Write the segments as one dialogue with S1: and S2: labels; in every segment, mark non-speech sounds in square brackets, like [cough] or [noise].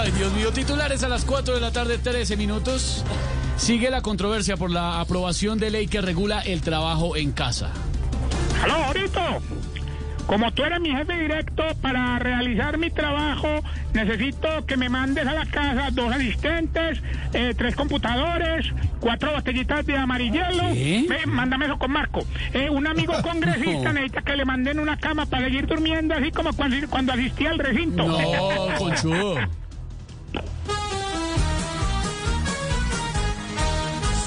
S1: Ay, Dios mío, titulares a las 4 de la tarde, 13 minutos. Sigue la controversia por la aprobación de ley que regula el trabajo en casa.
S2: Aló, Orito. Como tú eres mi jefe directo, para realizar mi trabajo necesito que me mandes a la casa dos asistentes, eh, tres computadores, cuatro botellitas de amarillelo.
S1: ¿Qué?
S2: Ve, mándame eso con Marco. Eh, un amigo [laughs] congresista necesita que le manden una cama para seguir durmiendo, así como cuando, cuando asistía al recinto.
S1: No, [laughs] conchudo.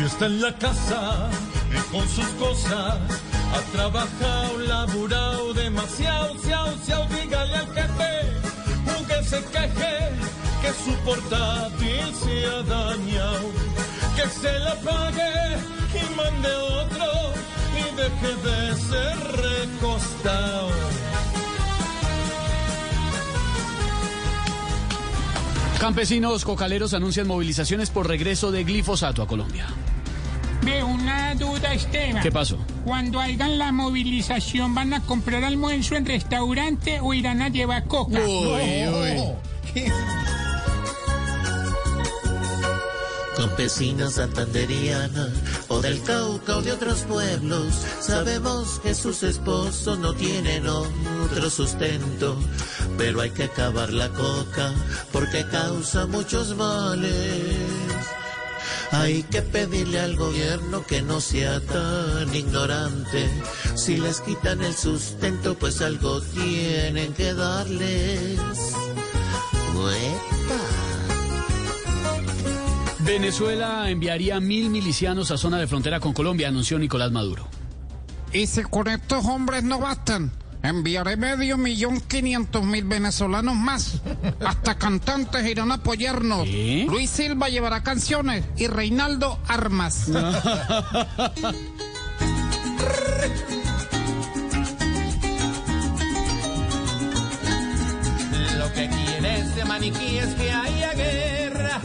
S3: Si está en la casa y con sus cosas, ha trabajado, laburado demasiado, siao, siao, dígale al jefe, que se queje, que su portátil se ha dañado, que se la pague y mande otro y deje de ser recostado.
S1: Campesinos cocaleros anuncian movilizaciones por regreso de glifosato a Colombia.
S2: Ve, una duda, Esteban.
S1: ¿Qué pasó?
S2: Cuando hagan la movilización, ¿van a comprar almuerzo en restaurante o irán a llevar coca?
S1: Uy, uy. [laughs]
S4: Campesina santanderiana o del Cauca o de otros pueblos, sabemos que sus esposos no tienen otro sustento, pero hay que acabar la coca porque causa muchos males. Hay que pedirle al gobierno que no sea tan ignorante. Si les quitan el sustento, pues algo tienen que darles.
S1: Venezuela enviaría mil milicianos a zona de frontera con Colombia, anunció Nicolás Maduro.
S5: Y si con estos hombres no bastan, enviaré medio millón quinientos mil venezolanos más. Hasta cantantes irán a apoyarnos. Luis Silva llevará canciones y Reinaldo armas. [laughs]
S6: Lo que quiere este maniquí es que haya guerra,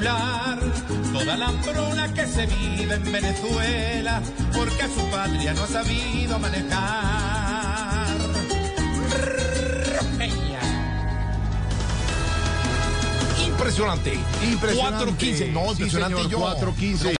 S6: toda la hambruna que se vive en Venezuela, porque a su patria no ha sabido manejar.
S7: Impresionante.
S8: Impresionante.
S7: 4.15. No,
S8: Sí,
S7: impresionante yo.
S8: 4.15.